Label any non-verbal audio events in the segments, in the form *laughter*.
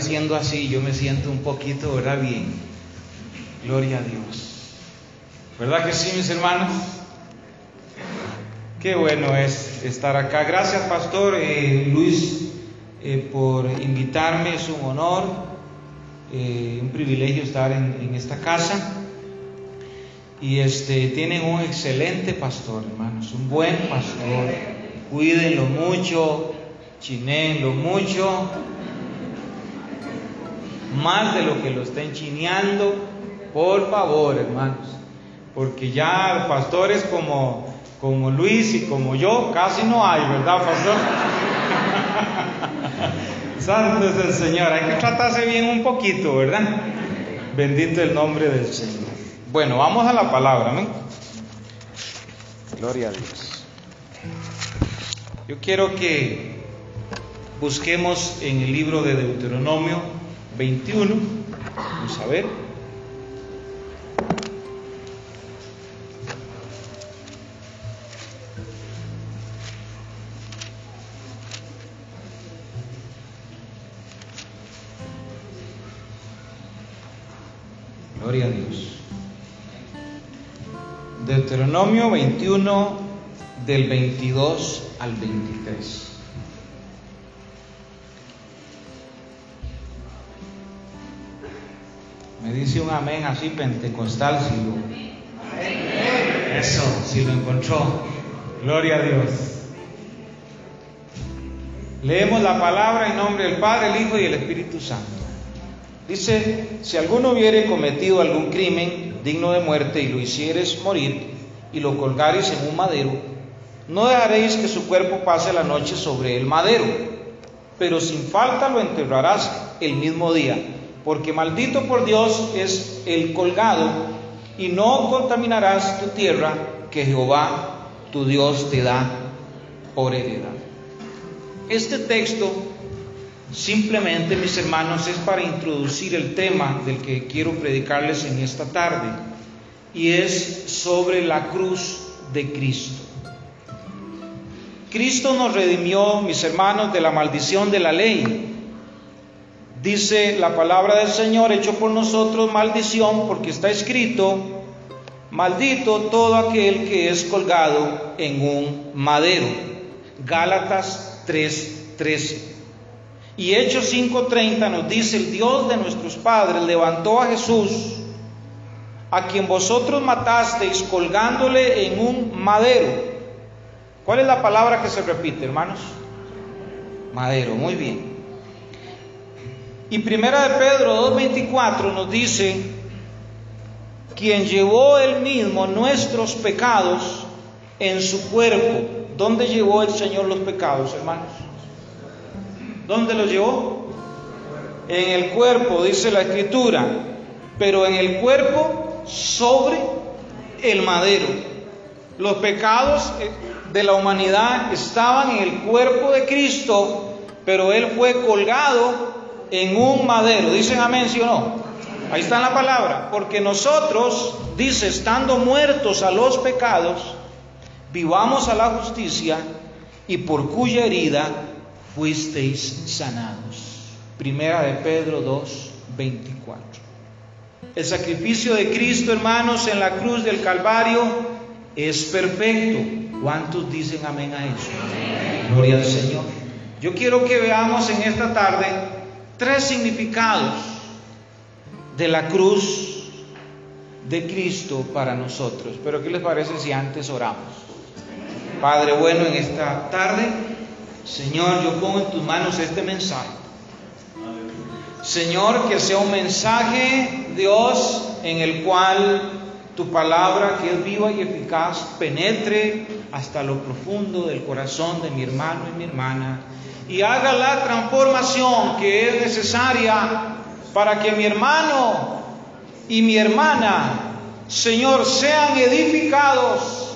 Siendo así, yo me siento un poquito, ¿verdad? Bien. Gloria a Dios. ¿Verdad que sí, mis hermanos? Qué bueno es estar acá. Gracias, Pastor eh, Luis, eh, por invitarme. Es un honor, eh, un privilegio estar en, en, esta casa. Y este, tienen un excelente pastor, hermanos, un buen pastor. Cuídenlo mucho, chinenlo mucho más de lo que lo estén chineando, por favor, hermanos, porque ya pastores como, como Luis y como yo casi no hay, ¿verdad, pastor? *laughs* Santo es el Señor, hay que tratarse bien un poquito, ¿verdad? Bendito el nombre del Señor. Bueno, vamos a la palabra, ¿no? Gloria a Dios. Yo quiero que busquemos en el libro de Deuteronomio 21. Vamos a ver. Gloria a Dios. Deuteronomio 21 del 22 al 23. Me dice un amén así pentecostal si lo... Eso, si lo encontró. Gloria a Dios. Leemos la palabra en nombre del Padre, el Hijo y el Espíritu Santo. Dice, si alguno hubiere cometido algún crimen digno de muerte y lo hicieres morir y lo colgares en un madero, no dejaréis que su cuerpo pase la noche sobre el madero, pero sin falta lo enterrarás el mismo día porque maldito por Dios es el colgado, y no contaminarás tu tierra que Jehová tu Dios te da por heredad. Este texto simplemente, mis hermanos, es para introducir el tema del que quiero predicarles en esta tarde, y es sobre la cruz de Cristo. Cristo nos redimió, mis hermanos, de la maldición de la ley Dice la palabra del Señor, hecho por nosotros maldición, porque está escrito, maldito todo aquel que es colgado en un madero. Gálatas 3:13. Y Hechos 5:30 nos dice, el Dios de nuestros padres levantó a Jesús, a quien vosotros matasteis colgándole en un madero. ¿Cuál es la palabra que se repite, hermanos? Madero, muy bien. Y primera de Pedro 2.24 nos dice, quien llevó él mismo nuestros pecados en su cuerpo. ¿Dónde llevó el Señor los pecados, hermanos? ¿Dónde los llevó? En el cuerpo, dice la escritura, pero en el cuerpo sobre el madero. Los pecados eh, de la humanidad estaban en el cuerpo de Cristo, pero Él fue colgado en un madero. ¿Dicen amén, sí o no? Ahí está la palabra. Porque nosotros, dice, estando muertos a los pecados, vivamos a la justicia y por cuya herida fuisteis sanados. Primera de Pedro 2, 24. El sacrificio de Cristo, hermanos, en la cruz del Calvario es perfecto. ¿Cuántos dicen amén a eso? Gloria al Señor. Yo quiero que veamos en esta tarde tres significados de la cruz de Cristo para nosotros. Pero ¿qué les parece si antes oramos? Padre bueno, en esta tarde, Señor, yo pongo en tus manos este mensaje. Señor, que sea un mensaje, Dios, en el cual tu palabra, que es viva y eficaz, penetre hasta lo profundo del corazón de mi hermano y mi hermana y haga la transformación que es necesaria para que mi hermano y mi hermana, Señor, sean edificados,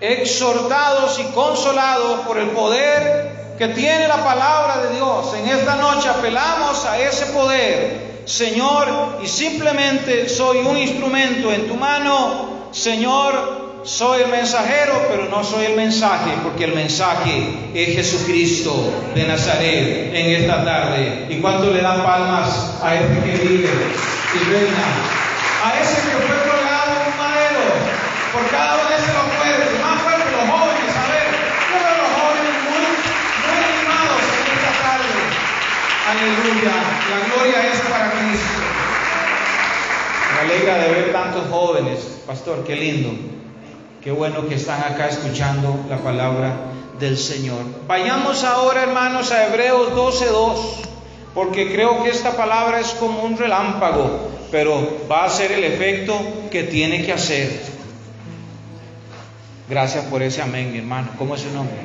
exhortados y consolados por el poder que tiene la palabra de Dios. En esta noche apelamos a ese poder, Señor, y simplemente soy un instrumento en tu mano, Señor, soy el mensajero, pero no soy el mensaje, porque el mensaje es Jesucristo de Nazaret en esta tarde. ¿Y cuánto le dan palmas a este que vive y reina? A ese que fue colgado en un madero por cada uno de los fuertes, más fuerte los jóvenes, a ver, todos los jóvenes muy, muy animados en esta tarde. Aleluya, la gloria es para Cristo. Me alegra de ver tantos jóvenes, pastor, qué lindo. Qué bueno que están acá escuchando la palabra del Señor. Vayamos ahora, hermanos, a Hebreos 12.2, porque creo que esta palabra es como un relámpago, pero va a hacer el efecto que tiene que hacer. Gracias por ese amén, mi hermano. ¿Cómo es su nombre?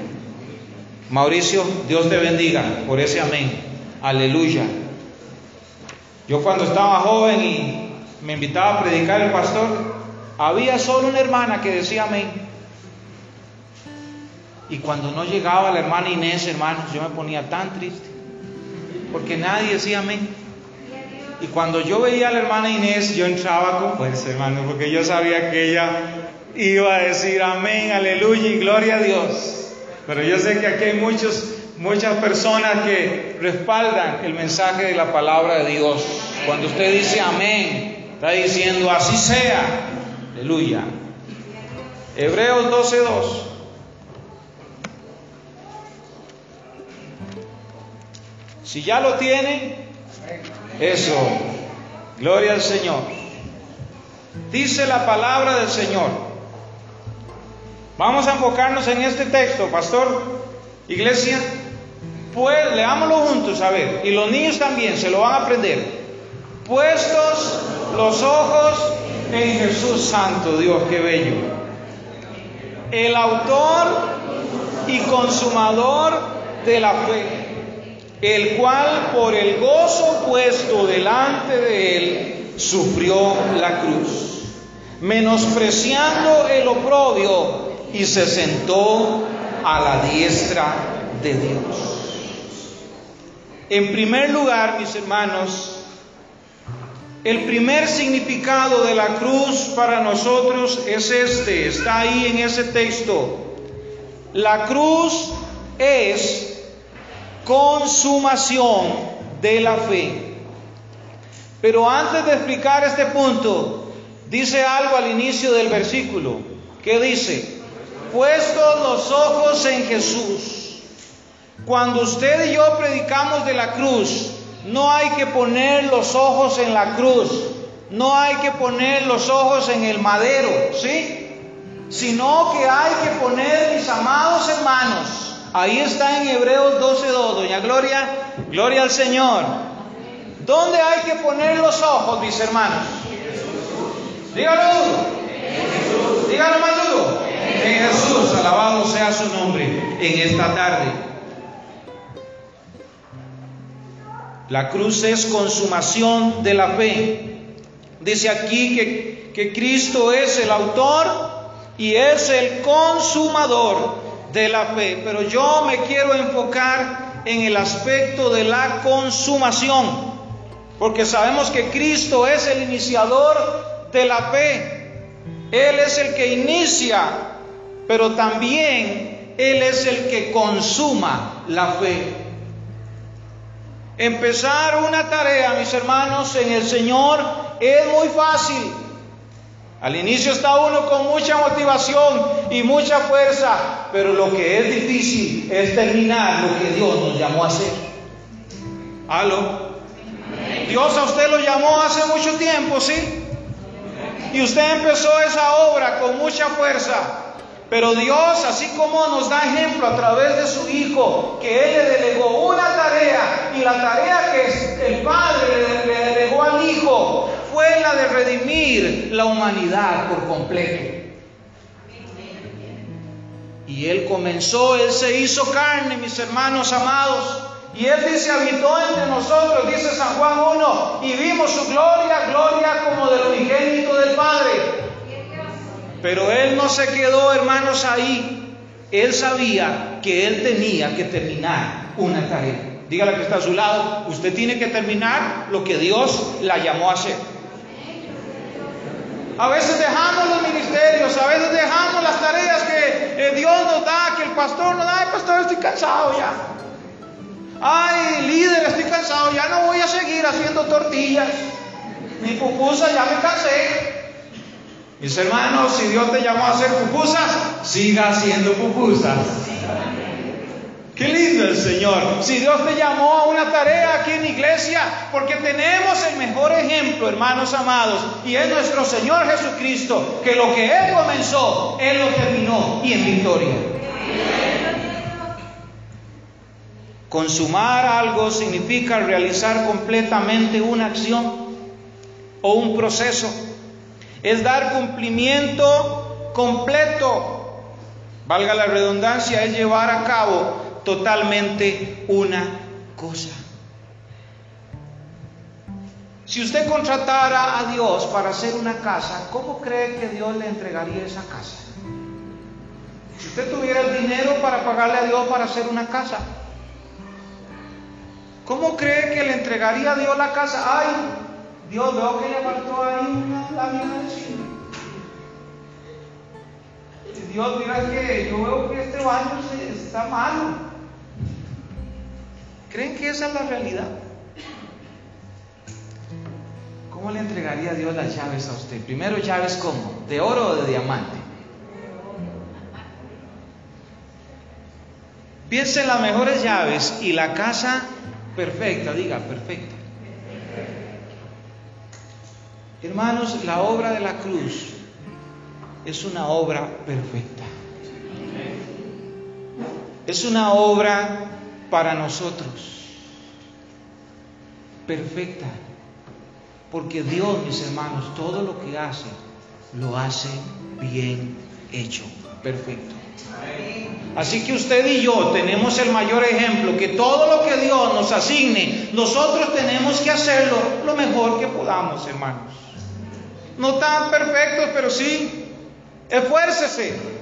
Mauricio, Dios te bendiga por ese amén. Aleluya. Yo cuando estaba joven y me invitaba a predicar el pastor, había solo una hermana que decía amén. Y cuando no llegaba la hermana Inés, hermanos, yo me ponía tan triste. Porque nadie decía amén. Y cuando yo veía a la hermana Inés, yo entraba con fuerza, hermano, porque yo sabía que ella iba a decir amén, aleluya y gloria a Dios. Pero yo sé que aquí hay muchos, muchas personas que respaldan el mensaje de la palabra de Dios. Cuando usted dice amén, está diciendo así sea. Aleluya. Hebreos 12:2. Si ya lo tiene, eso. Gloria al Señor. Dice la palabra del Señor. Vamos a enfocarnos en este texto, pastor, iglesia. Pues leámoslo juntos, a ver. Y los niños también se lo van a aprender. Puestos los ojos en Jesús Santo, Dios, qué bello. El autor y consumador de la fe, el cual por el gozo puesto delante de él sufrió la cruz, menospreciando el oprobio y se sentó a la diestra de Dios. En primer lugar, mis hermanos, el primer significado de la cruz para nosotros es este, está ahí en ese texto. La cruz es consumación de la fe. Pero antes de explicar este punto, dice algo al inicio del versículo. ¿Qué dice? Puestos los ojos en Jesús. Cuando usted y yo predicamos de la cruz, no hay que poner los ojos en la cruz, no hay que poner los ojos en el madero, ¿sí? Sino que hay que poner, mis amados hermanos, ahí está en Hebreos 12.2, doña Gloria, gloria al Señor. ¿Dónde hay que poner los ojos, mis hermanos? Dígalo duro. Dígalo más duro. En Jesús, alabado sea su nombre en esta tarde. La cruz es consumación de la fe. Dice aquí que, que Cristo es el autor y es el consumador de la fe. Pero yo me quiero enfocar en el aspecto de la consumación. Porque sabemos que Cristo es el iniciador de la fe. Él es el que inicia, pero también Él es el que consuma la fe. Empezar una tarea, mis hermanos, en el Señor es muy fácil. Al inicio está uno con mucha motivación y mucha fuerza, pero lo que es difícil es terminar lo que Dios nos llamó a hacer. ¿Aló? Dios a usted lo llamó hace mucho tiempo, ¿sí? Y usted empezó esa obra con mucha fuerza. Pero Dios, así como nos da ejemplo a través de su Hijo, que Él le delegó una tarea y la tarea que el Padre le, delegó al Hijo fue la de redimir la humanidad por completo. Y Él comenzó, Él se hizo carne, mis hermanos amados. Y Él dice, habitó entre nosotros, dice San Juan 1, y vimos su gloria, gloria como del unigénito del Padre pero él no se quedó, hermanos, ahí. Él sabía que él tenía que terminar una tarea. Dígale que está a su lado, usted tiene que terminar lo que Dios la llamó a hacer. A veces dejamos los ministerios, a veces dejamos las tareas que eh, Dios nos da, que el pastor nos da. Ay, pastor, estoy cansado ya. Ay, líder, estoy cansado, ya no voy a seguir haciendo tortillas. Mi pupusa ya me cansé. Mis hermanos, si Dios te llamó a hacer pupusas, siga haciendo pupusas. Qué lindo el Señor. Si Dios te llamó a una tarea aquí en iglesia, porque tenemos el mejor ejemplo, hermanos amados, y es nuestro Señor Jesucristo, que lo que Él comenzó, Él lo terminó y en victoria. Consumar algo significa realizar completamente una acción o un proceso. Es dar cumplimiento completo. Valga la redundancia, es llevar a cabo totalmente una cosa. Si usted contratara a Dios para hacer una casa, ¿cómo cree que Dios le entregaría esa casa? Si usted tuviera el dinero para pagarle a Dios para hacer una casa, ¿cómo cree que le entregaría a Dios la casa? Ay, Dios, veo que le faltó ahí una lámina de cine. Dios, mira que yo veo que este baño está malo. ¿Creen que esa es la realidad? ¿Cómo le entregaría Dios las llaves a usted? Primero llaves cómo? ¿De oro o de diamante? Piense en las mejores llaves y la casa perfecta, diga, perfecta. Hermanos, la obra de la cruz es una obra perfecta. Es una obra para nosotros. Perfecta. Porque Dios, mis hermanos, todo lo que hace, lo hace bien hecho. Perfecto. Así que usted y yo tenemos el mayor ejemplo, que todo lo que Dios nos asigne, nosotros tenemos que hacerlo lo mejor que podamos, hermanos. No tan perfectos, pero sí. Esfuércese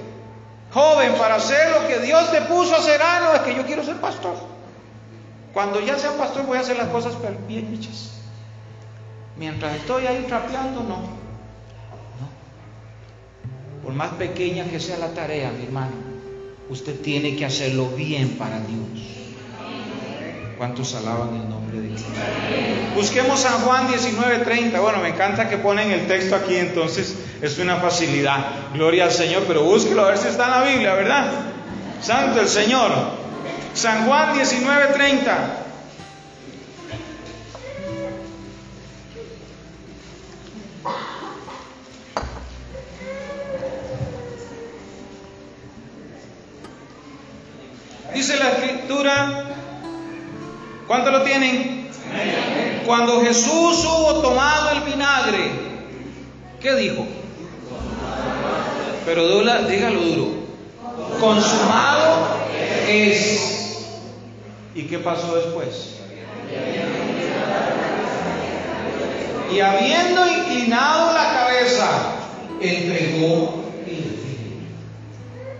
joven, para hacer lo que Dios te puso a hacer, ah, no, es que yo quiero ser pastor. Cuando ya sea pastor voy a hacer las cosas bien hechas. Mientras estoy ahí trapeando, no. no. Por más pequeña que sea la tarea, mi hermano, usted tiene que hacerlo bien para Dios. ¿Cuántos alaban el nombre de Dios? Busquemos San Juan 19:30. Bueno, me encanta que ponen el texto aquí, entonces es una facilidad. Gloria al Señor, pero búsquelo a ver si está en la Biblia, ¿verdad? Santo el Señor. San Juan 19:30. Jesús hubo tomado el vinagre, ¿qué dijo? Pero dígalo duro. Consumado es. ¿Y qué pasó después? Y habiendo inclinado la cabeza, entregó el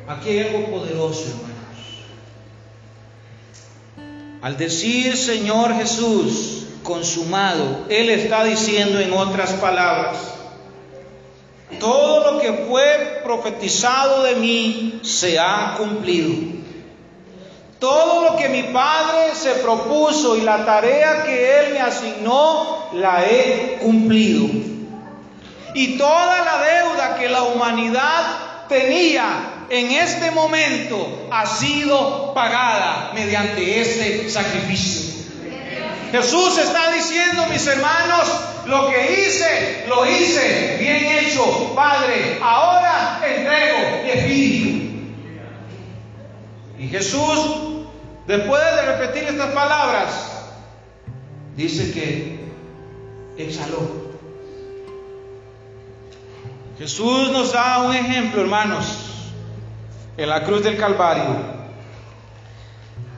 Aquí hay algo poderoso, hermanos. Al decir Señor Jesús, consumado, Él está diciendo en otras palabras, todo lo que fue profetizado de mí se ha cumplido. Todo lo que mi Padre se propuso y la tarea que Él me asignó, la he cumplido. Y toda la deuda que la humanidad tenía en este momento ha sido pagada mediante este sacrificio. Jesús está diciendo, mis hermanos, lo que hice, lo hice, bien hecho, Padre. Ahora entrego mi espíritu. Y Jesús, después de repetir estas palabras, dice que exhaló. Jesús nos da un ejemplo, hermanos, en la cruz del Calvario,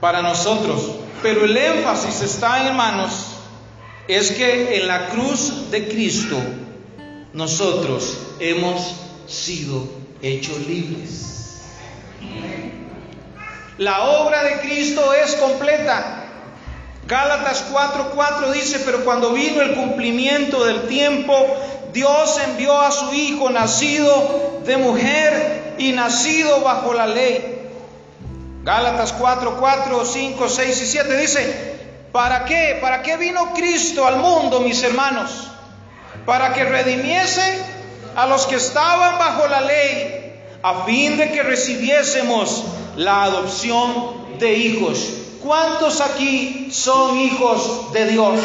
para nosotros. Pero el énfasis está, hermanos, es que en la cruz de Cristo nosotros hemos sido hechos libres. La obra de Cristo es completa. Gálatas 4:4 dice, pero cuando vino el cumplimiento del tiempo, Dios envió a su Hijo nacido de mujer y nacido bajo la ley. Gálatas 4, 4, 5, 6 y 7 dice, ¿para qué? ¿Para qué vino Cristo al mundo, mis hermanos? Para que redimiese a los que estaban bajo la ley, a fin de que recibiésemos la adopción de hijos. ¿Cuántos aquí son hijos de Dios?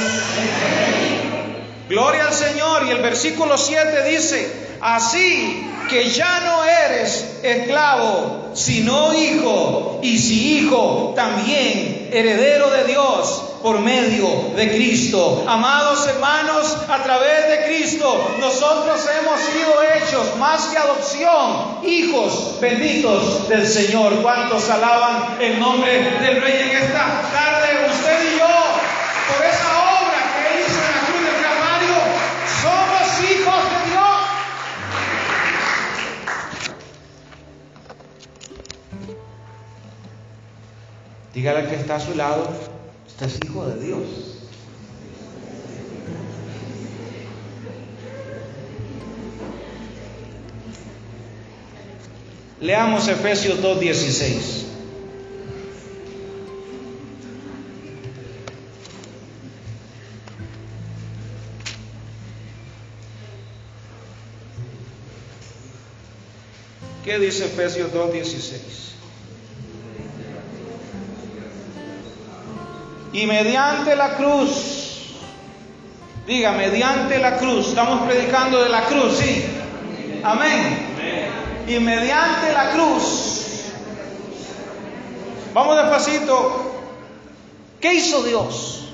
Gloria al Señor. Y el versículo 7 dice, así que ya no eres esclavo, sino hijo, y si hijo, también heredero de Dios por medio de Cristo. Amados hermanos, a través de Cristo nosotros hemos sido hechos más que adopción, hijos benditos del Señor. ¿Cuántos alaban el nombre del Rey en esta tarde? Usted y yo, por esa Dígale que está a su lado, usted es hijo de Dios. Leamos Efesios 2.16. ¿Qué dice Efesios 2.16? Y mediante la cruz, diga, mediante la cruz, estamos predicando de la cruz, sí. Amén. Y mediante la cruz, vamos despacito, ¿qué hizo Dios?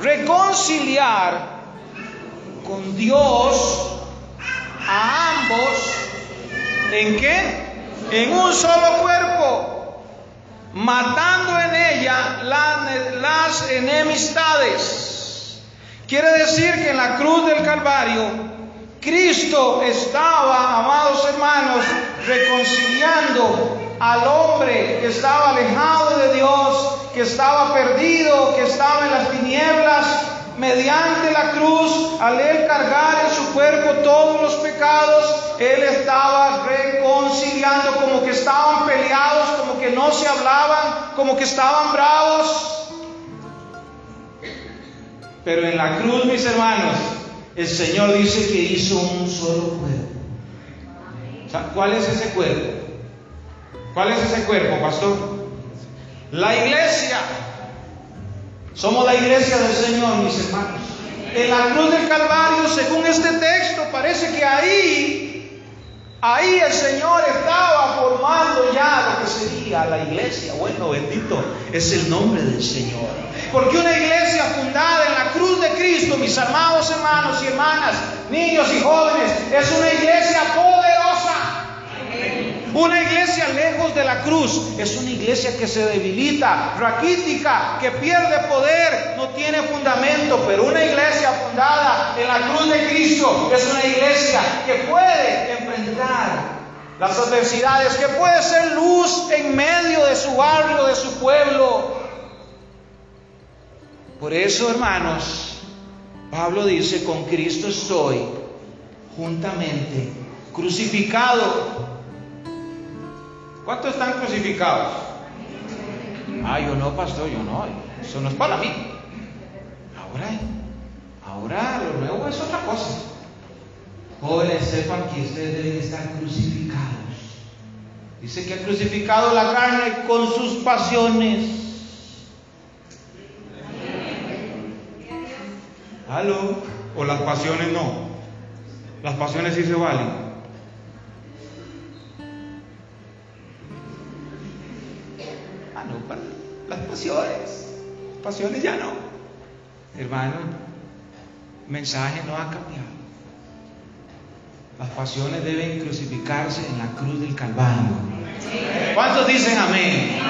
Reconciliar con Dios a ambos, ¿en qué? En un solo cuerpo matando en ella las enemistades. Quiere decir que en la cruz del Calvario, Cristo estaba, amados hermanos, reconciliando al hombre que estaba alejado de Dios, que estaba perdido, que estaba en las tinieblas, mediante la cruz, al él cargar en su cuerpo todos los pecados, él estaba reconciliando, como que estaban peleados, como que no se hablaban, como que estaban bravos. Pero en la cruz, mis hermanos, el Señor dice que hizo un solo cuerpo. ¿Cuál es ese cuerpo? ¿Cuál es ese cuerpo, pastor? La iglesia. Somos la iglesia del Señor, mis hermanos. En la cruz del Calvario, según este texto, parece que ahí, ahí el Señor estaba formando ya lo que sería la iglesia. Bueno, bendito es el nombre del Señor. Porque una iglesia fundada en la cruz de Cristo, mis amados hermanos y hermanas, niños y jóvenes, es una iglesia poderosa. Una iglesia lejos de la cruz es una iglesia que se debilita, raquítica, que pierde poder, no tiene fundamento, pero una iglesia fundada en la cruz de Cristo es una iglesia que puede enfrentar las adversidades, que puede ser luz en medio de su barrio, de su pueblo. Por eso, hermanos, Pablo dice, con Cristo estoy juntamente crucificado ¿Cuántos están crucificados? Ah, yo no, pastor, yo no. Eso no es para mí. Ahora, ahora lo nuevo es otra cosa. Jóvenes, sepan que ustedes deben estar crucificados. Dice que ha crucificado la carne con sus pasiones. ¿Aló? ¿O las pasiones no? Las pasiones sí se valen. Pasiones. Pasiones ya no. Hermano, mensaje no ha cambiado. Las pasiones deben crucificarse en la cruz del Calvario. ¿Cuántos dicen amén?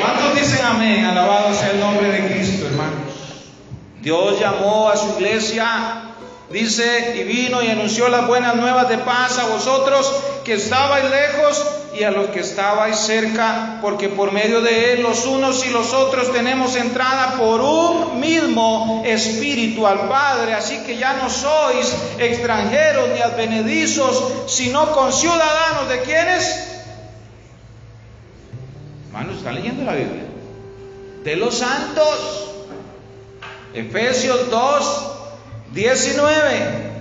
¿Cuántos dicen amén? Alabado sea el nombre de Cristo, hermanos. Dios llamó a su iglesia, dice, y vino y anunció las buenas nuevas de paz a vosotros que estabais lejos y a los que estabais cerca, porque por medio de él los unos y los otros tenemos entrada por un mismo espíritu al Padre. Así que ya no sois extranjeros ni advenedizos, sino conciudadanos de quienes. Hermanos, ¿están leyendo la Biblia? De los santos. Efesios 2, 19.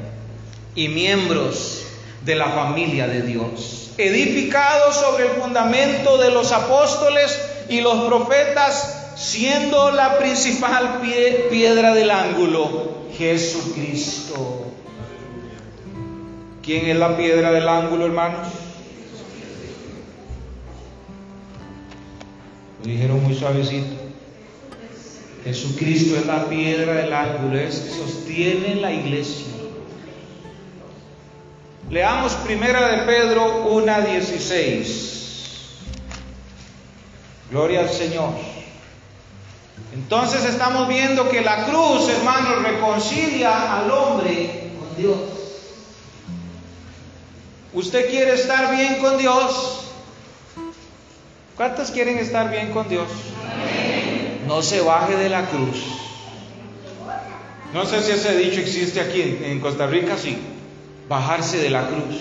Y miembros de la familia de Dios, edificados sobre el fundamento de los apóstoles y los profetas, siendo la principal piedra del ángulo Jesucristo. ¿Quién es la piedra del ángulo, hermanos? Lo dijeron muy suavecito. Jesucristo es la piedra del ángulo, es sostiene la iglesia. Leamos primera de Pedro 1.16. Gloria al Señor. Entonces estamos viendo que la cruz, hermanos, reconcilia al hombre con Dios. ¿Usted quiere estar bien con Dios? ¿Cuántos quieren estar bien con Dios? No se baje de la cruz. No sé si ese dicho existe aquí en Costa Rica, sí bajarse de la cruz.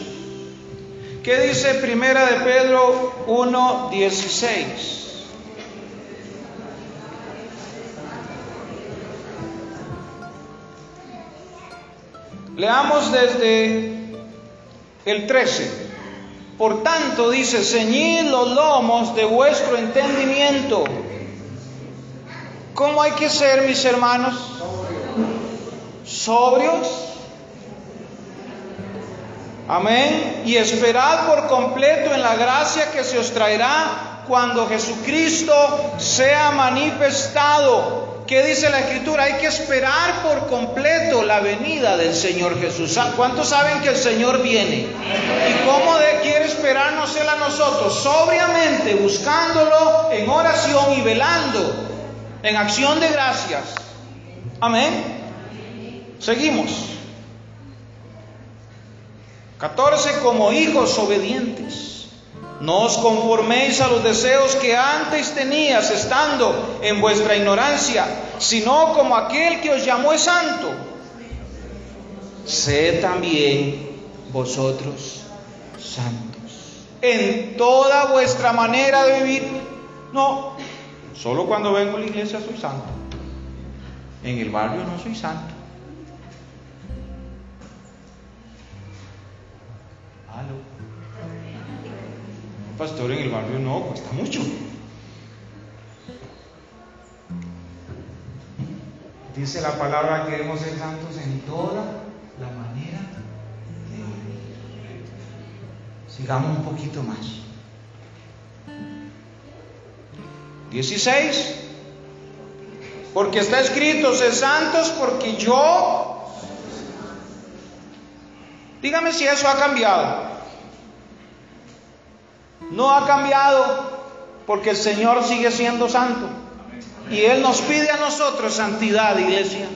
¿Qué dice Primera de Pedro 1:16? Leamos desde el 13. Por tanto, dice, ceñid los lomos de vuestro entendimiento. ¿Cómo hay que ser, mis hermanos? Sobrios Amén. Y esperad por completo en la gracia que se os traerá cuando Jesucristo sea manifestado. ¿Qué dice la Escritura? Hay que esperar por completo la venida del Señor Jesús. ¿Cuántos saben que el Señor viene? ¿Y cómo de, quiere esperarnos Él a nosotros? Sobriamente, buscándolo en oración y velando en acción de gracias. Amén. Seguimos. 14. Como hijos obedientes. No os conforméis a los deseos que antes tenías estando en vuestra ignorancia, sino como aquel que os llamó es santo. Sed también vosotros santos en toda vuestra manera de vivir. No, solo cuando vengo a la iglesia soy santo. En el barrio no soy santo. Pastor en el barrio no, cuesta mucho. Dice la palabra que debemos ser santos en toda la manera de vivir. Sigamos un poquito más. 16. Porque está escrito, ser santos porque yo... Dígame si eso ha cambiado. No ha cambiado porque el Señor sigue siendo santo. Y Él nos pide a nosotros santidad, iglesia.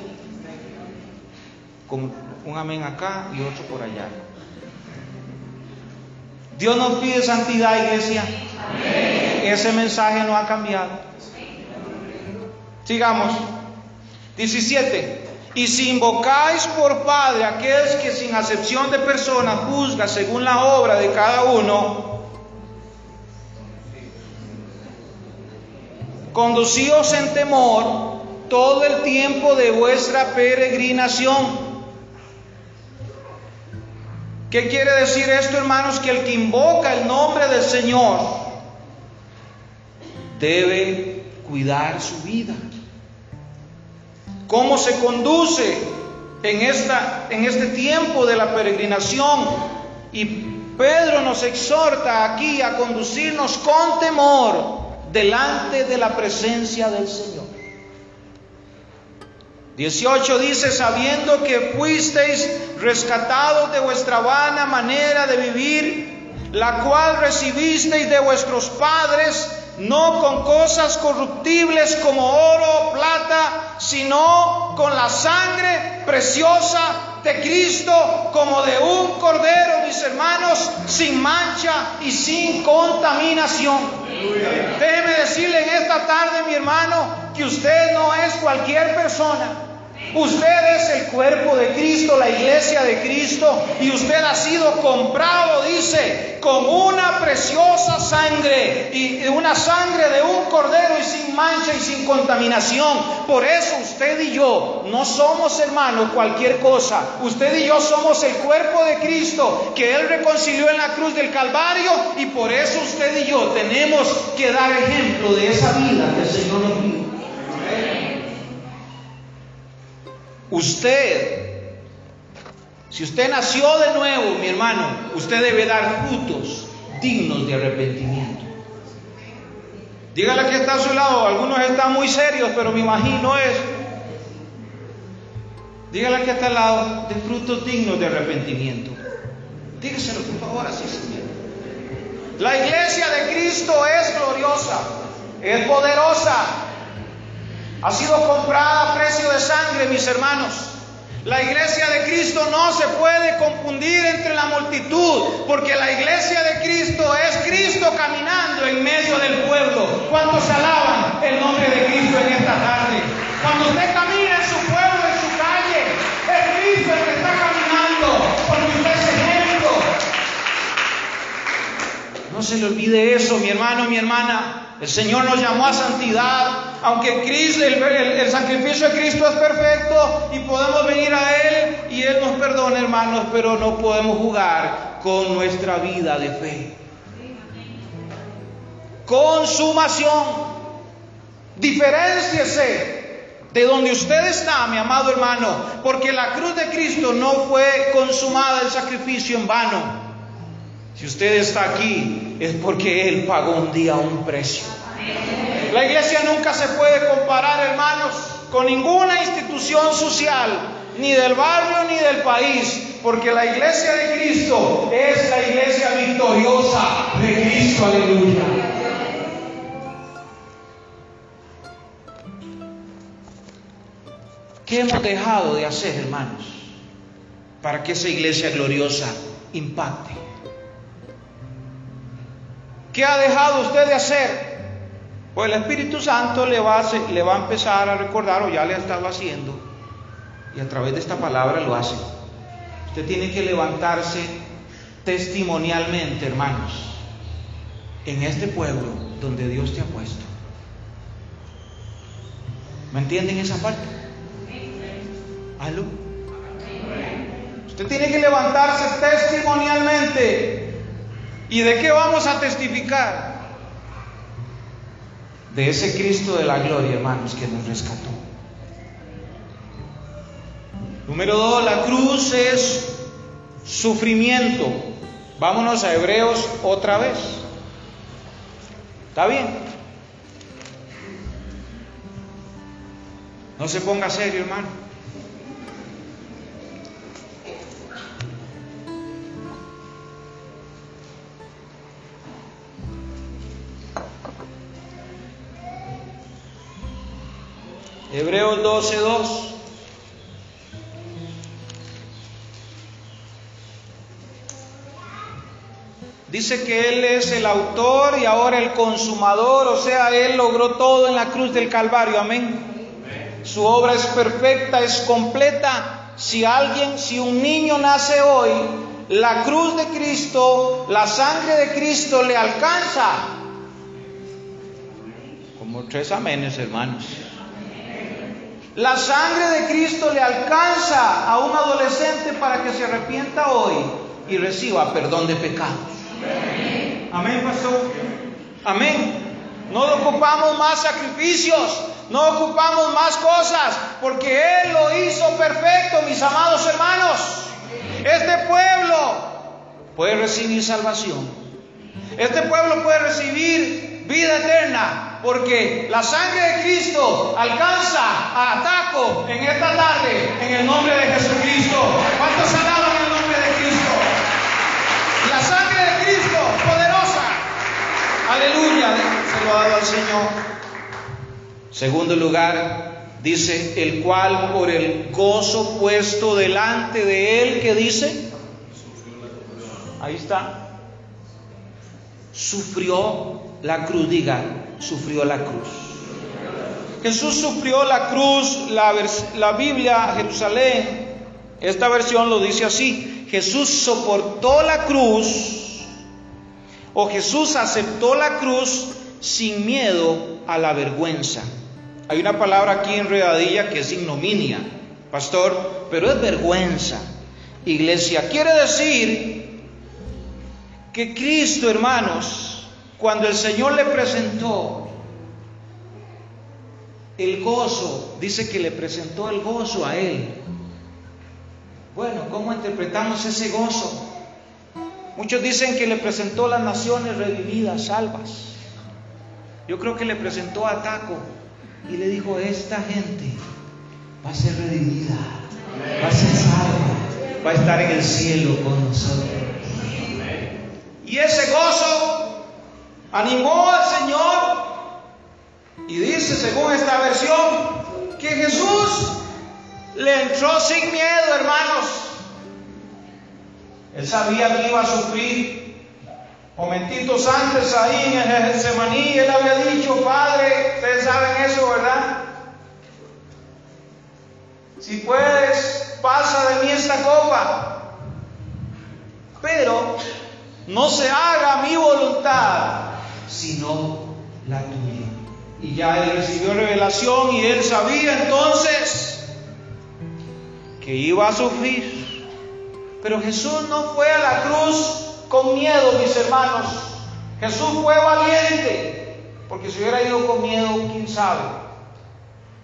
Con un amén acá y otro por allá. Dios nos pide santidad, iglesia. Ese mensaje no ha cambiado. Sigamos. 17. Y si invocáis por Padre aquel que sin acepción de personas juzga según la obra de cada uno, Conducíos en temor todo el tiempo de vuestra peregrinación. ¿Qué quiere decir esto, hermanos? Que el que invoca el nombre del Señor debe cuidar su vida. ¿Cómo se conduce en, esta, en este tiempo de la peregrinación? Y Pedro nos exhorta aquí a conducirnos con temor delante de la presencia del Señor. 18 dice, sabiendo que fuisteis rescatados de vuestra vana manera de vivir, la cual recibisteis de vuestros padres, no con cosas corruptibles como oro o plata, sino con la sangre preciosa de Cristo como de un cordero, mis hermanos, sin mancha y sin contaminación. Déjeme decirle en esta tarde, mi hermano, que usted no es cualquier persona. Usted es el cuerpo de Cristo, la iglesia de Cristo, y usted ha sido comprado, dice, con una preciosa sangre, y una sangre de un cordero y sin mancha y sin contaminación. Por eso usted y yo no somos hermanos cualquier cosa. Usted y yo somos el cuerpo de Cristo que Él reconcilió en la cruz del Calvario, y por eso usted y yo tenemos que dar ejemplo de esa vida que el Señor nos dio. Usted, si usted nació de nuevo, mi hermano, usted debe dar frutos dignos de arrepentimiento. Dígale que está a su lado, algunos están muy serios, pero me imagino es. Dígale que está al lado de frutos dignos de arrepentimiento. Dígaselo por favor así, Señor. La iglesia de Cristo es gloriosa, es poderosa, ha sido comprada a precio de sangre, mis hermanos. La iglesia de Cristo no se puede confundir entre la multitud, porque la iglesia de Cristo es Cristo caminando en medio del pueblo. ¿Cuántos alaban el nombre de Cristo en esta tarde? Cuando usted camina en su pueblo, en su calle, es Cristo el que está caminando, porque usted es ejemplo. No se le olvide eso, mi hermano, mi hermana. El Señor nos llamó a santidad, aunque Cristo, el, sacrificio de Cristo es perfecto y podemos venir a Él y Él nos perdona, hermanos, pero no podemos jugar con nuestra vida de fe. Consumación. Diferenciese de donde usted está, mi amado hermano, porque la cruz de Cristo no fue consumada el sacrificio en vano. Si usted está aquí es porque Él pagó un día un precio. La iglesia nunca se puede comparar, hermanos, con ninguna institución social, ni del barrio ni del país, porque la iglesia de Cristo es la iglesia victoriosa de Cristo, aleluya. ¿Qué hemos dejado de hacer, hermanos, para que esa iglesia gloriosa impacte? ¿Qué ha dejado usted de hacer? Pues el Espíritu Santo le va, a, empezar a recordar, o ya le ha estado haciendo, y a través de esta palabra lo hace. Usted tiene que levantarse testimonialmente, hermanos, en este pueblo donde Dios te ha puesto. ¿Me entienden esa parte? ¿Aló? Usted tiene que levantarse testimonialmente ¿Y de qué vamos a testificar? De ese Cristo de la gloria, hermanos, que nos rescató. Número dos, la cruz es sufrimiento. Vámonos a Hebreos otra vez. ¿Está bien? No se ponga serio, hermano. Hebreos 12:2. Dice que Él es el autor y ahora el consumador, o sea, Él logró todo en la cruz del Calvario, amén. Su obra es perfecta, es completa. Si alguien, si un niño nace hoy, la cruz de Cristo, la sangre de Cristo le alcanza. Como tres amenes, hermanos. La sangre de Cristo le alcanza a un adolescente para que se arrepienta hoy y reciba perdón de pecados. Amén, pastor. Amén. No ocupamos más sacrificios, no ocupamos más cosas, porque Él lo hizo perfecto, mis amados hermanos. Este pueblo puede recibir salvación. Este pueblo puede recibir vida eterna porque la sangre de Cristo alcanza a ataco en esta tarde en el nombre de Jesucristo. ¿Cuántos alaban el nombre de Cristo? La sangre de Cristo, poderosa. Aleluya, se lo ha dado al Señor. Segundo lugar, Dice, el cual por el gozo puesto delante de él, que dice? Ahí está. Sufrió la cruz, diga, sufrió la cruz. Jesús sufrió la cruz, la, la Biblia, Jerusalén, esta versión lo dice así, Jesús soportó la cruz o Jesús aceptó la cruz sin miedo a la vergüenza. Hay una palabra aquí en Redadilla que es ignominia, pastor, pero es vergüenza. Iglesia, quiere decir que Cristo, hermanos, cuando el Señor le presentó el gozo, dice que le presentó el gozo a él. Bueno, ¿cómo interpretamos ese gozo? Muchos dicen que le presentó las naciones revividas, salvas. Yo creo que le presentó a Taco y le dijo, esta gente va a ser redimida, va a ser salva, va a estar en el cielo con nosotros. Y ese gozo animó al Señor y dice, según esta versión, que Jesús le entró sin miedo, hermanos. Él sabía que iba a sufrir Momentitos antes ahí en el Getsemaní, él había dicho, Padre, ustedes saben eso, ¿verdad? Si puedes, pasa de mí esta copa. Pero no se haga mi voluntad, sino la tuya. Y ya él recibió revelación y él sabía entonces que iba a sufrir. Pero Jesús no fue a la cruz con miedo, mis hermanos. Jesús fue valiente, porque si hubiera ido con miedo, quién sabe.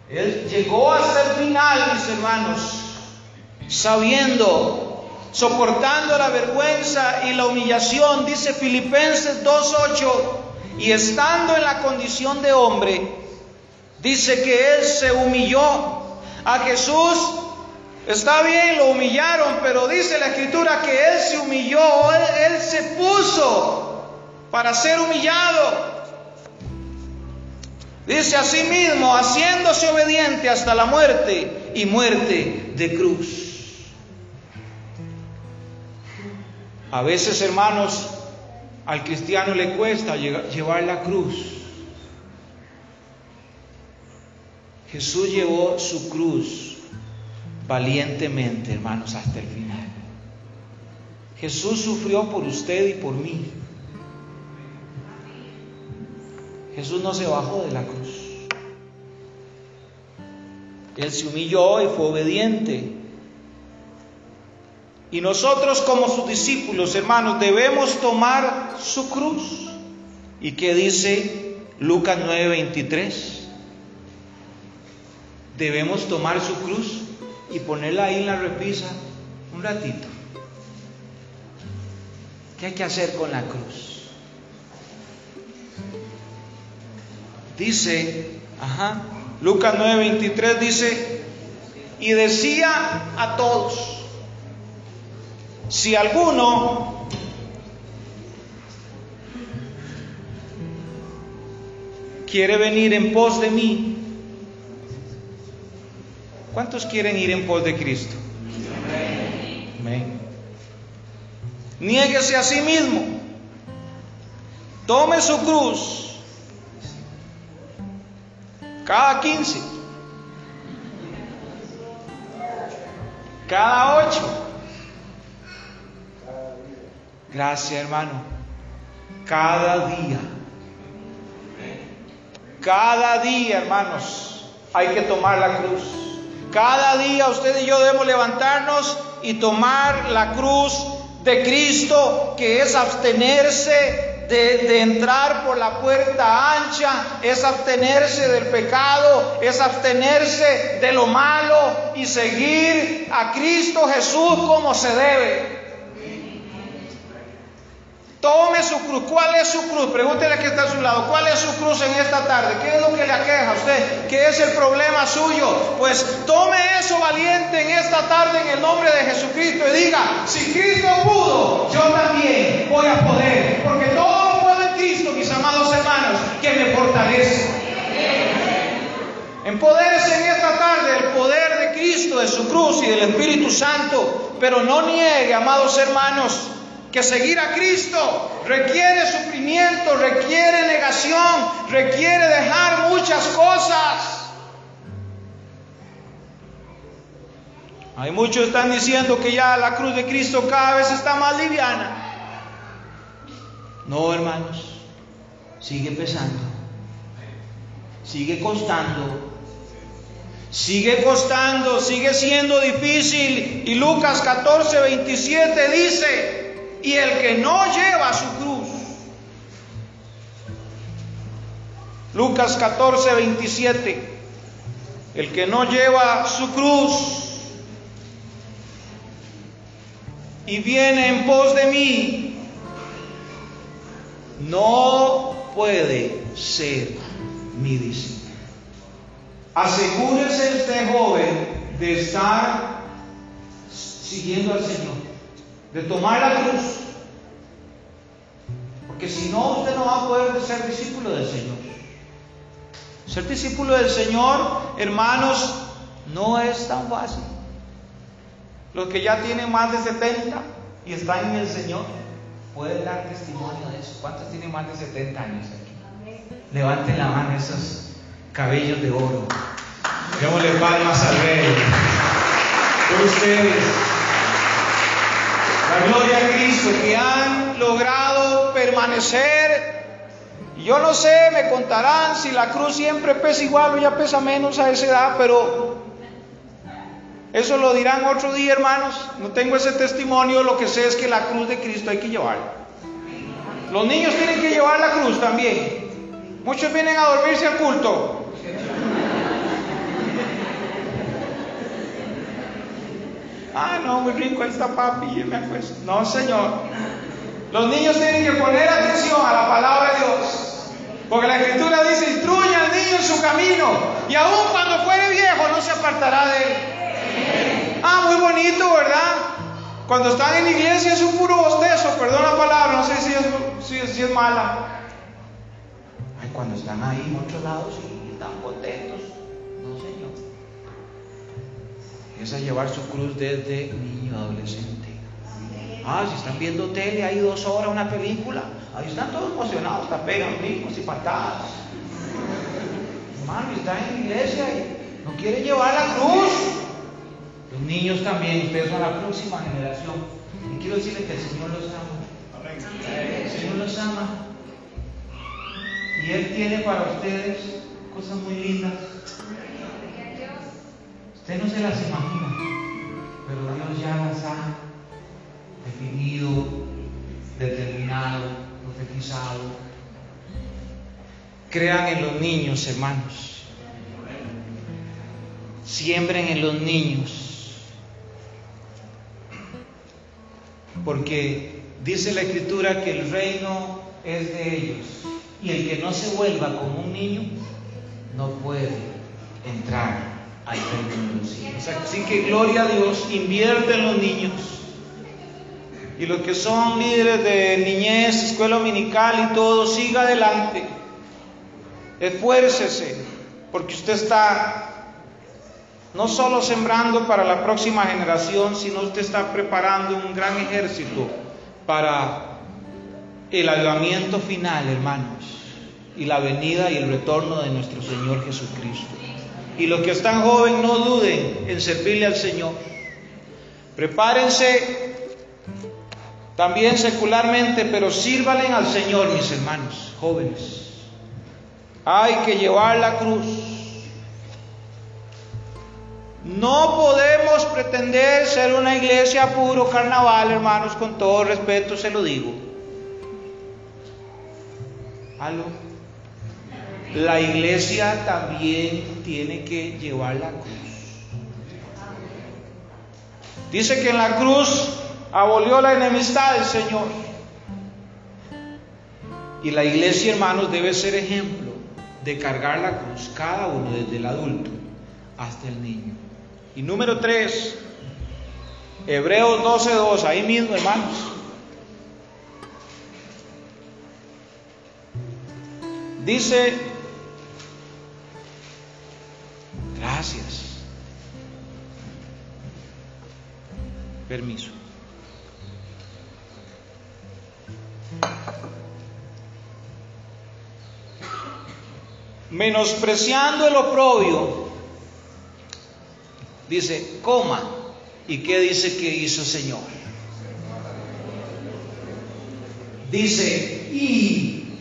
Él llegó hasta el final, mis hermanos, sabiendo, soportando la vergüenza y la humillación, dice Filipenses 2.8, y estando en la condición de hombre, dice que Él se humilló. A Jesús Está bien, lo humillaron, pero dice la escritura que Él se humilló, él, se puso para ser humillado. Dice así mismo, haciéndose obediente hasta la muerte y muerte de cruz. A veces, hermanos, al cristiano le cuesta llevar la cruz. Jesús llevó su cruz valientemente, hermanos, hasta el final. Jesús sufrió por usted y por mí. Jesús no se bajó de la cruz. Él se humilló y fue obediente. Y nosotros como sus discípulos, hermanos, debemos tomar su cruz. ¿Y qué dice Lucas 9:23? Debemos tomar su cruz y ponerla ahí en la repisa un ratito. ¿Qué hay que hacer con la cruz? Dice, ajá, Lucas 9:23 dice, y decía a todos, si alguno quiere venir en pos de mí, ¿Cuántos quieren ir en pos de Cristo? Amén. Niéguese a sí mismo. Tome su cruz. Cada 15. Cada 8. Gracias, hermano. Cada día. Cada día, hermanos, hay que tomar la cruz. Cada día usted y yo debemos levantarnos y tomar la cruz de Cristo, que es abstenerse de, entrar por la puerta ancha, es abstenerse del pecado, es abstenerse de lo malo y seguir a Cristo Jesús como se debe. Tome su cruz. ¿Cuál es su cruz? Pregúntele que está a su lado. ¿Cuál es su cruz en esta tarde? ¿Qué es lo que le aqueja a usted? ¿Qué es el problema suyo? Pues tome eso valiente en esta tarde en el nombre de Jesucristo y diga, si Cristo pudo, yo también voy a poder. Porque todo lo puedo en Cristo, mis amados hermanos, que me fortalece. Empodérese en esta tarde el poder de Cristo, de su cruz y del Espíritu Santo, pero no niegue, amados hermanos, que seguir a Cristo requiere sufrimiento, requiere negación, requiere dejar muchas cosas. Hay muchos están diciendo que ya la cruz de Cristo cada vez está más liviana. No, hermanos, sigue pesando, sigue costando, sigue costando, sigue siendo difícil. Y Lucas 14, 27 dice, y el que no lleva su cruz, Lucas 14, 27, el que no lleva su cruz, y viene en pos de mí, no puede ser mi discípulo. Asegúrese usted, joven, de estar siguiendo al Señor, de tomar la cruz. Porque si no, usted no va a poder ser discípulo del Señor. Ser discípulo del Señor, hermanos, no es tan fácil. Los que ya tienen más de 70 y están en el Señor, pueden dar testimonio de eso. ¿Cuántos tienen más de 70 años aquí? Levanten la mano esos cabellos de oro. Démosle palmas al Rey. Por ustedes. Gloria a Cristo que han logrado permanecer. Yo no sé, me contarán si la cruz siempre pesa igual o ya pesa menos a esa edad, pero eso lo dirán otro día, hermanos. No tengo ese testimonio. Lo que sé es que la cruz de Cristo hay que llevarla. Los niños tienen que llevar la cruz también. Muchos vienen a dormirse al culto. Ah, no, muy rico, está papi, me acuesto. No, Señor. Los niños tienen que poner atención a la palabra de Dios. Porque la Escritura dice, instruye al niño en su camino. Y aun cuando fuere viejo, no se apartará de él. Ah, muy bonito, ¿verdad? Cuando están en la iglesia es un puro bostezo, perdón la palabra, no sé si es, mala. Ay, cuando están ahí en otros lados y están contentos. Es a llevar su cruz desde niño adolescente. Ah, si están viendo tele, hay dos horas, una película. Ahí están todos emocionados, hasta pegan brincos y patadas. Hermano, está en la iglesia y no quiere llevar la cruz. Los niños también, ustedes son la próxima generación. Y quiero decirles que el Señor los ama. El Señor los ama. Y Él tiene para ustedes cosas muy lindas. Usted no se las imagina, pero Dios ya las ha definido, determinado, profetizado. Crean en los niños, hermanos. Siembren en los niños porque dice la escritura que el reino es de ellos y el que no se vuelva como un niño no puede entrar Así que gloria a Dios, invierte en los niños. Y los que son líderes de niñez, escuela dominical y todo, siga adelante. Esfuércese, porque usted está no solo sembrando para la próxima generación, sino usted está preparando un gran ejército para el avivamiento final, hermanos, y la venida y el retorno de nuestro Señor Jesucristo. Y los que están jóvenes, no duden en servirle al Señor. Prepárense también secularmente, pero sírvalen al Señor, mis hermanos, jóvenes. Hay que llevar la cruz no podemos pretender ser una iglesia puro carnaval, hermanos, con todo respeto se lo digo. ¿Aló? La iglesia también tiene que llevar la cruz. Dice que en la cruz abolió la enemistad del Señor. Y la iglesia, hermanos, debe ser ejemplo de cargar la cruz, cada uno, desde el adulto hasta el niño. Y número 3, Hebreos 12.2, ahí mismo, hermanos. Dice, Gracias. Permiso. Menospreciando el oprobio, dice, coma. ¿Y qué dice que hizo Señor? Dice, y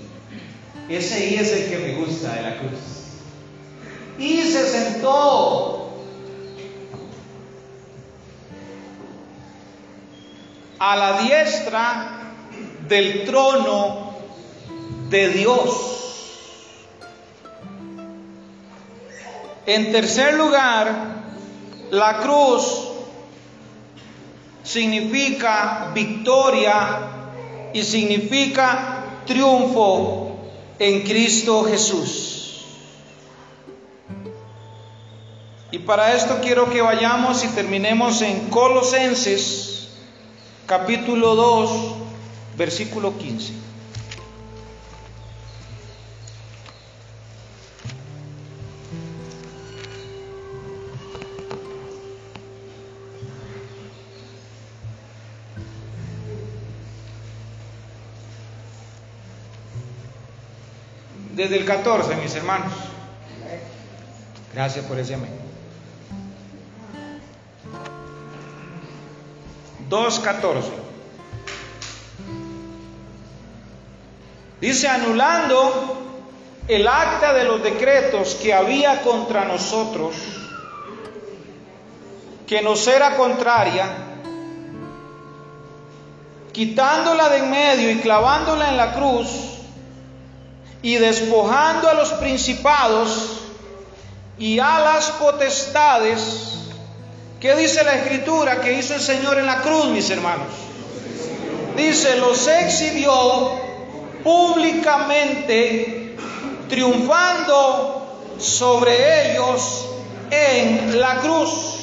ese y es el que me gusta de la cruz. Y se sentó a la diestra del trono de Dios. En tercer lugar, la cruz significa victoria y significa triunfo en Cristo Jesús. Y para esto quiero que vayamos y terminemos en Colosenses capítulo 2, versículo 15. desde el 14, mis hermanos. Gracias por ese amén. 2.14. Dice, anulando el acta de los decretos que había contra nosotros, que nos era contraria, quitándola de en medio y clavándola en la cruz, y despojando a los principados y a las potestades, ¿qué dice la escritura que hizo el Señor en la cruz, mis hermanos? Dice, los exhibió públicamente, triunfando sobre ellos en la cruz.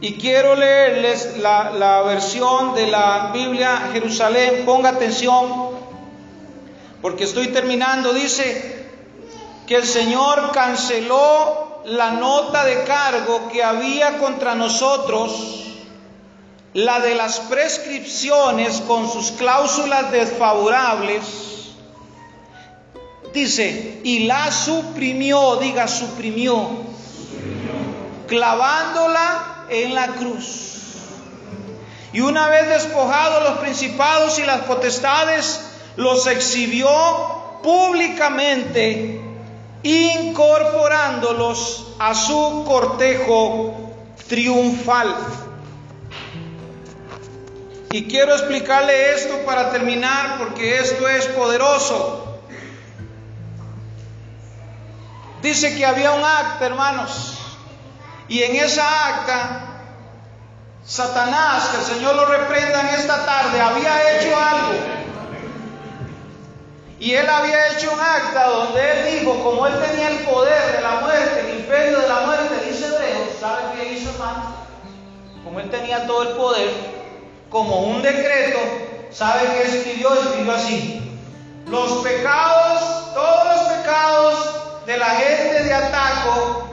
Y quiero leerles la, versión de la Biblia Jerusalén. Ponga atención, porque estoy terminando. Dice que el Señor canceló la nota de cargo que había contra nosotros, la de las prescripciones con sus cláusulas desfavorables. Dice, y la suprimió, diga suprimió, clavándola en la cruz. Y una vez despojados los principados y las potestades, los exhibió públicamente, incorporándolos a su cortejo triunfal. Y quiero explicarle esto para terminar, porque esto es poderoso. Dice que había un acta, hermanos, y en esa acta, Satanás, que el Señor lo reprenda en esta tarde, había hecho algo. Y él había hecho un acta donde él dijo, como él tenía el poder de la muerte, el imperio de la muerte, dice Hebreos, ¿sabe qué hizo hermano? Como él tenía todo el poder, como un decreto, ¿sabe qué escribió? Escribió así. Los pecados, todos los pecados de la gente de Ataco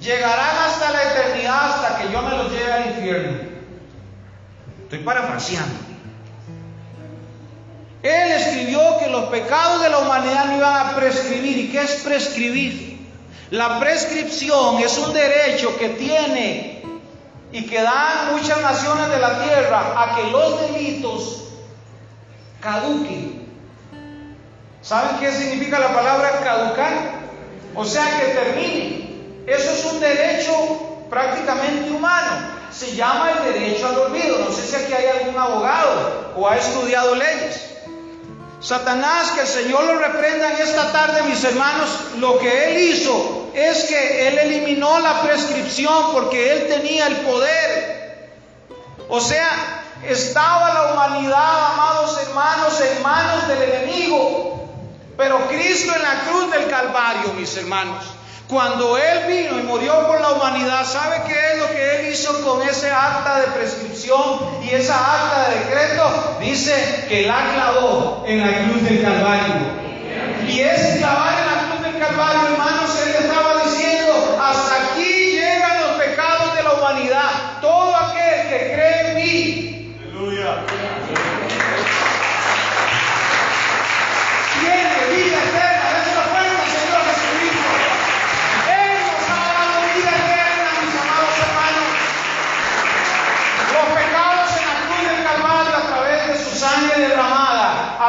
llegarán hasta la eternidad hasta que yo me los lleve al infierno. Estoy parafraseando. Él escribió que los pecados de la humanidad no iban a prescribir. ¿Y qué es prescribir? La prescripción es un derecho que tiene y que dan muchas naciones de la tierra a que los delitos caduquen. ¿Saben qué significa la palabra caducar? O sea, que termine. Eso es un derecho prácticamente humano. Se llama el derecho al olvido. No sé si aquí hay algún abogado o ha estudiado leyes. Satanás, que el Señor lo reprenda en esta tarde, mis hermanos, lo que él hizo es que él eliminó la prescripción porque él tenía el poder. O sea, estaba la humanidad, amados hermanos, en manos del enemigo. Pero Cristo en la cruz del Calvario, mis hermanos, cuando Él vino y murió por la humanidad, ¿sabe qué es lo que Él hizo con ese acta de prescripción y esa acta de decreto? Dice que la clavó en la cruz del Calvario. Y ese clavar en la cruz del Calvario, hermanos, Él estaba diciendo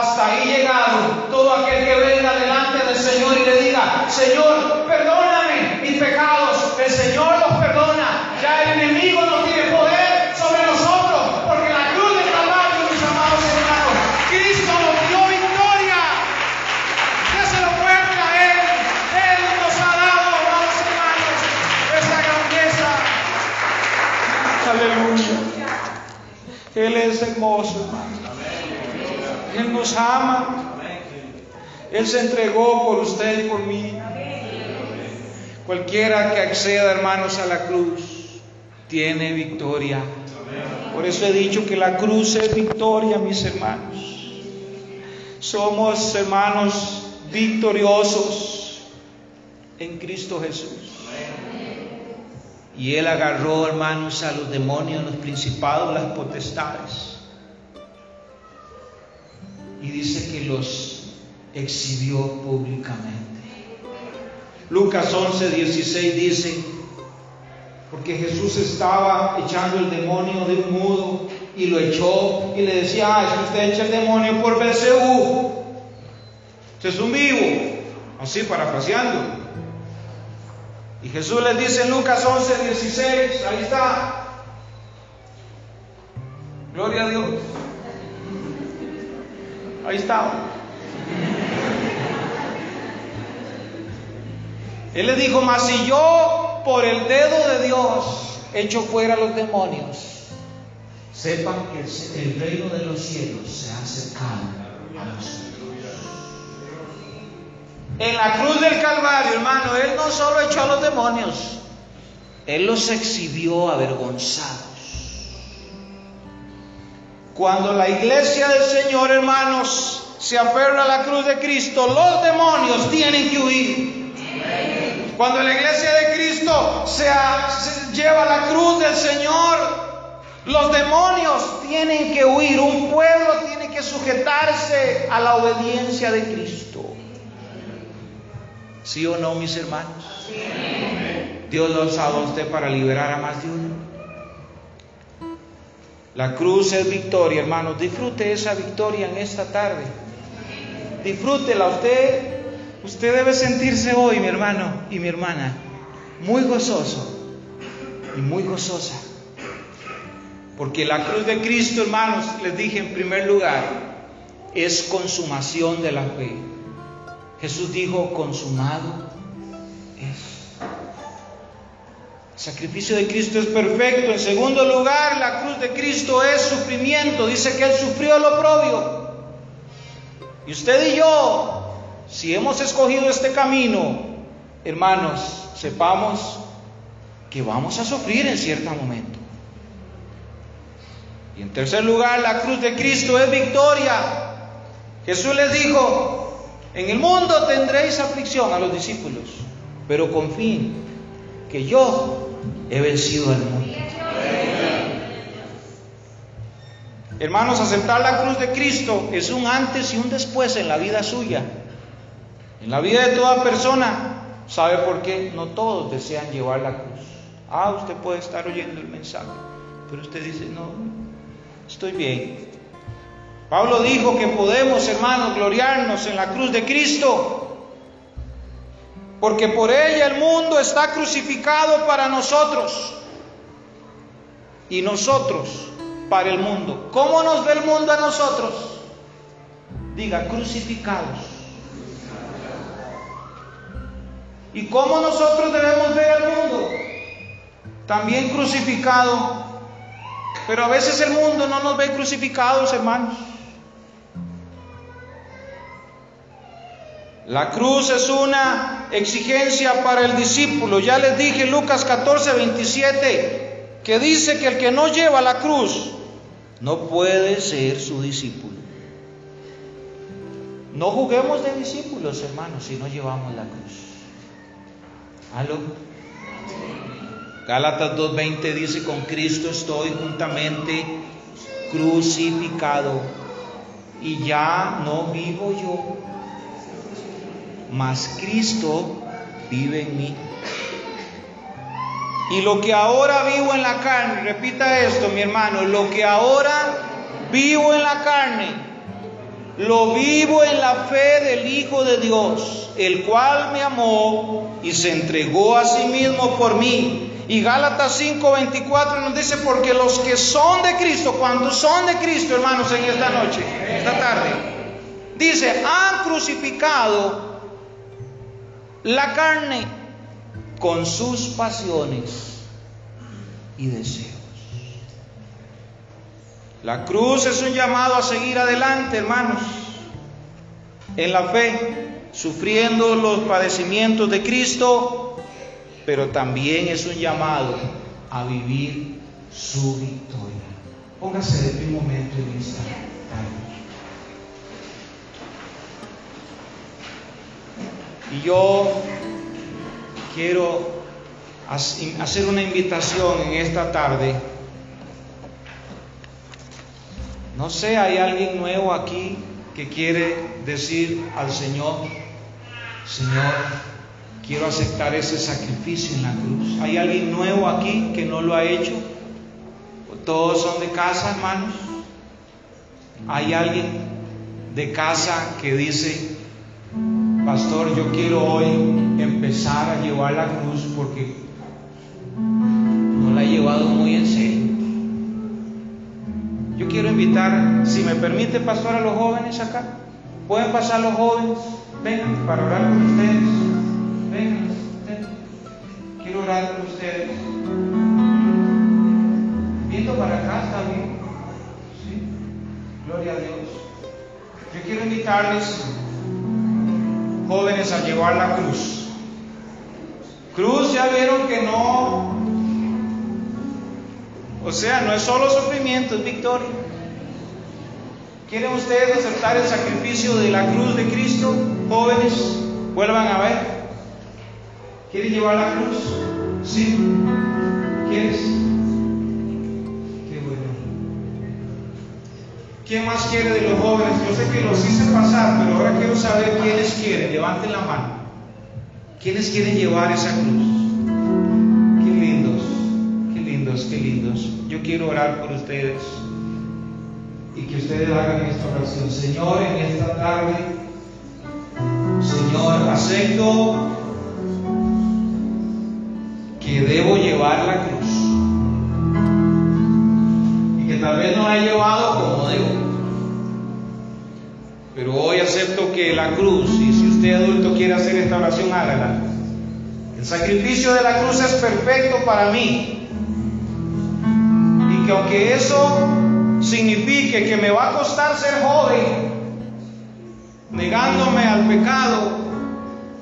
Hasta ahí llegado todo aquel que venga delante del Señor y le diga, Señor, perdóname mis pecados. El Señor los perdona. Ya el enemigo no tiene poder sobre nosotros, porque la cruz de Calvario, mis amados hermanos, Cristo nos dio victoria. Ya se lo fuerte a Él. Él nos ha dado, amados hermanos, esa grandeza. Aleluya. Él es hermoso, hermano. Él nos ama. Él se entregó por usted y por mí. Cualquiera que acceda, hermanos, a la cruz, tiene victoria. Por eso he dicho que la cruz es victoria, mis hermanos. Somos, hermanos, victoriosos en Cristo Jesús. Y Él agarró, hermanos, a los demonios, los principados, las potestades. Y dice que los exhibió públicamente. Lucas 11, 16 dice, porque Jesús estaba echando el demonio de un mudo y lo echó y le decía, ah, es usted echa el demonio por Belcebú. Usted es un vivo, así parafraseando. Y Jesús les dice en Lucas 11, 16, ahí está. Gloria a Dios. Ahí está. Él le dijo, mas si yo por el dedo de Dios echo fuera los demonios, sepan que el, reino de los cielos se ha acercado a nosotros. En la cruz del Calvario, hermano, Él no solo echó a los demonios, Él los exhibió avergonzados. Cuando la iglesia del Señor, hermanos, se aferra a la cruz de Cristo, los demonios tienen que huir. Cuando la iglesia de Cristo se, lleva la cruz del Señor, los demonios tienen que huir, un pueblo tiene que sujetarse a la obediencia de Cristo. ¿Sí o no, mis hermanos? Dios lo usado a usted para liberar a más de uno. La cruz es victoria, hermanos. Disfrute esa victoria en esta tarde. Disfrútela usted Usted debe sentirse hoy, mi hermano y mi hermana, muy gozoso y muy gozosa. Porque la cruz de Cristo, hermanos, les dije en primer lugar, es consumación de la fe. Jesús dijo, consumado sacrificio de Cristo es perfecto. En segundo lugar, la cruz de Cristo es sufrimiento. Dice que Él sufrió lo propio. Y usted y yo si hemos escogido este camino, hermanos, sepamos que vamos a sufrir en cierto momento. Y en tercer lugar, la cruz de Cristo es victoria. Jesús les dijo, en el mundo tendréis aflicción a los discípulos, pero confíen que yo he vencido al mundo. Hermanos, aceptar la cruz de Cristo es un antes y un después en la vida suya. En la vida de toda persona, ¿sabe por qué? No todos desean llevar la cruz. Ah, usted puede estar oyendo el mensaje, pero usted dice, no, estoy bien. Pablo dijo que podemos, hermanos, gloriarnos en la cruz de Cristo, porque por ella el mundo está crucificado para nosotros y nosotros para el mundo. ¿Cómo nos ve el mundo a nosotros? Diga, crucificados. ¿Y cómo nosotros debemos ver al mundo? También crucificado. Pero a veces el mundo no nos ve crucificados, hermanos. La cruz es una exigencia para el discípulo. Ya les dije Lucas 14, 27, que dice que el que no lleva la cruz no puede ser su discípulo. No juguemos de discípulos, hermanos, si no llevamos la cruz. ¿Aló? Gálatas 2.20 dice, con Cristo estoy juntamente crucificado y ya no vivo yo, mas Cristo vive en mí. Y lo que ahora vivo en la carne, repita esto mi hermano, lo que ahora vivo en la carne, lo vivo en la fe del Hijo de Dios, el cual me amó y se entregó a sí mismo por mí. Y Gálatas 5:24 nos dice, porque los que son de Cristo, cuando son de Cristo, hermanos, en esta noche, esta tarde, dice, han crucificado la carne con sus pasiones y deseos. La cruz es un llamado a seguir adelante, hermanos, en la fe, sufriendo los padecimientos de Cristo, pero también es un llamado a vivir su victoria. Póngase de un momento en esta. Y yo quiero hacer una invitación en esta tarde No sé, hay alguien nuevo aquí que quiere decir al Señor, Señor, quiero aceptar ese sacrificio en la cruz. ¿Hay alguien nuevo aquí que no lo ha hecho? Todos son de casa, hermanos. Hay alguien de casa que dice, pastor, yo quiero hoy empezar a llevar la cruz porque no la he llevado muy en serio. Yo quiero invitar, si me permite, pastor, a los jóvenes acá. Pueden pasar los jóvenes. Vengan para orar con ustedes. Vengan, Quiero orar con ustedes. Viendo para acá, está bien. ¿Sí? Gloria a Dios. Yo quiero invitarles, jóvenes, a llevar la cruz. Cruz, ya vieron que no o sea, no es solo sufrimiento, es victoria. ¿Quieren ustedes aceptar el sacrificio de la cruz de Cristo? Jóvenes, vuelvan a ver. ¿Quieren llevar la cruz? Sí. ¿Quieres? ¿Quién más quiere de los jóvenes? Yo sé que los hice pasar, pero ahora quiero saber quiénes quieren. Levanten la mano. ¿Quiénes quieren llevar esa cruz? qué lindos. Yo quiero orar por ustedes y que ustedes hagan esta oración. Señor, en esta tarde, Señor, acepto que debo llevar la cruz y que tal vez no la he llevado como debo. Pero hoy acepto que la cruz, y si usted adulto quiere hacer esta oración, hágala. El sacrificio de la cruz es perfecto para mí. Aunque eso signifique que me va a costar ser joven, negándome al pecado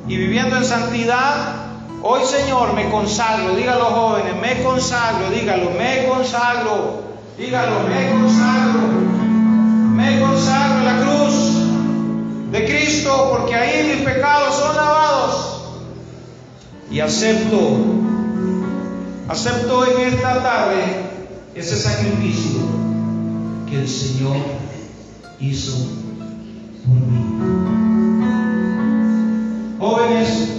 y viviendo en santidad, hoy Señor me consagro, dígalo jóvenes, me consagro, dígalo, me consagro, dígalo, me consagro, me consagro en la cruz de Cristo, porque ahí mis pecados son lavados y acepto, acepto en esta tarde ese sacrificio que el Señor hizo por mí. Jóvenes,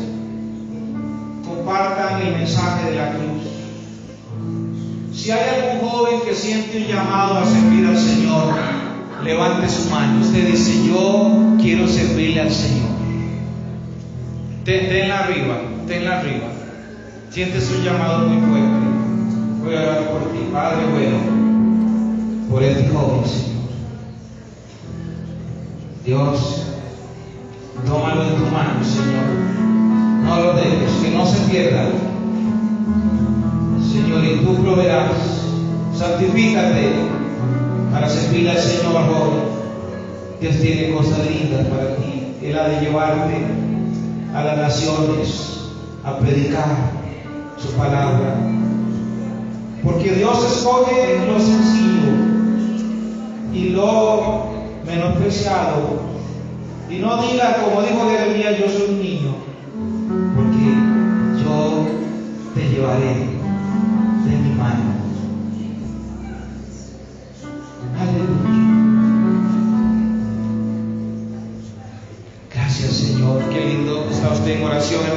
compartan el mensaje de la cruz. Si hay algún joven que siente un llamado a servir al Señor, levante su mano. Usted dice, yo quiero servirle al Señor. Tenla arriba, tenla arriba. Sientes un llamado muy fuerte. Voy a orar por ti, Padre bueno, por este joven, Señor. Dios, tómalo en tu mano, Señor. No lo dejes, que no se pierda. Señor, y tú proveerás. Santifícate para servir al Señor, joven. Dios tiene cosas lindas para ti. Él ha de llevarte a las naciones a predicar su palabra porque Dios escoge lo sencillo y lo menospreciado. Y no diga como dijo Jeremías, yo soy un niño, porque yo te llevaré de mi mano.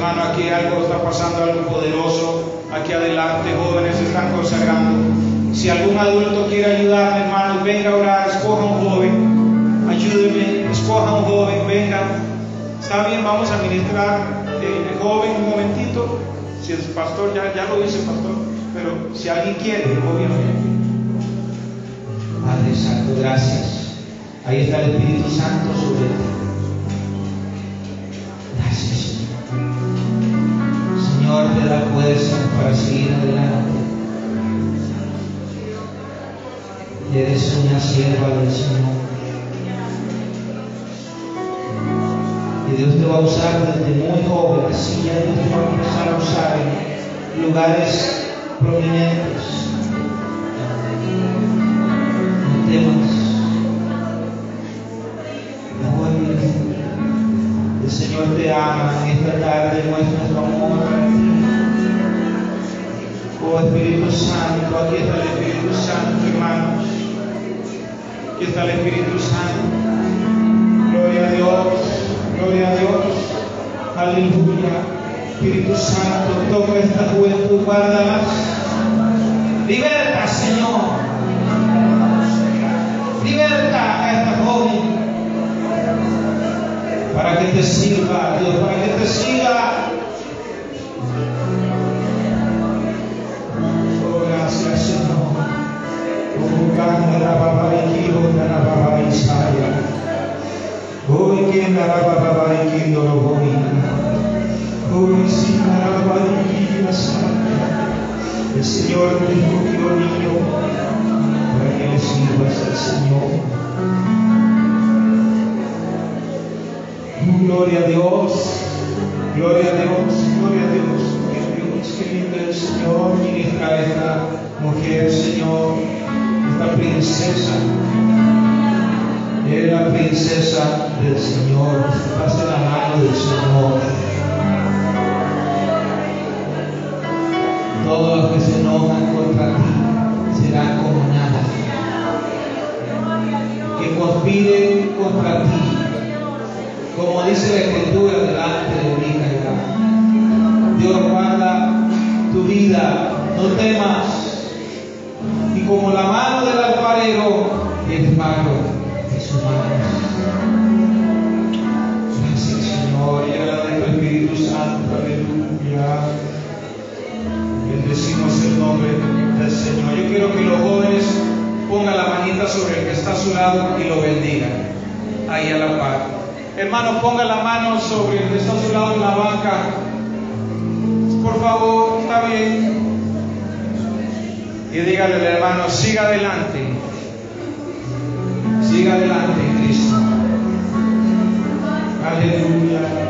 Hermano. Aquí algo está pasando, algo poderoso aquí adelante, jóvenes están consagrando. Si algún adulto quiere ayudarme, hermanos, venga a orar, escoja un joven, ayúdeme, escoja un joven, venga. Está bien, vamos a ministrar eh, el joven un momentito. Si el pastor, ya, ya lo dice pastor, pero si alguien quiere, obviamente. Padre Santo, gracias. Ahí está el Espíritu Santo sobre ti. Señor. Te da fuerza para seguir adelante. Eres una sierva del Señor. Y Dios te va a usar desde muy joven, así ya Dios te va a empezar a usar en lugares prominentes. No temas. Señor te ama en esta tarde, muestra su amor. Oh Espíritu Santo, aquí está el Espíritu Santo, hermanos. Aquí está el Espíritu Santo. Gloria a Dios, gloria a Dios. Aleluya. Espíritu Santo, toca esta juventud, guárdalas. Liberta, Señor. Para que te sirva, Dios, para que te siga. Oh, gracias, Señor. Oh, canta baba y kibo, canta baba y saya. Oh, y quien dará baba y kibo, lo voy. Oh, y si dará baba y kibo, El Señor te escogió, niño, para que le sirvas al Señor. Gloria a Dios, gloria a Dios, gloria a Dios, gloria a Dios. Qué lindo el Señor ministra a esta mujer, Señor, esta princesa. Es la princesa del Señor, en la mano del Señor. Todos los que se enojan contra ti serán como nada. Que ti como dice la escritura delante de mi caerá. Dios guarda tu vida, no temas. Y como la mano del alfarero es mano de sus manos. Gracias Señor, tu Espíritu Santo, aleluya. Bendecimos el nombre del Señor. Yo quiero que los jóvenes pongan la manita sobre el que está a su lado y lo bendigan. Ahí a la par. Hermano, ponga la mano sobre el que está a su lado en la banca. Por favor, está bien. Y dígale al hermano, siga adelante. Siga adelante Cristo. Aleluya.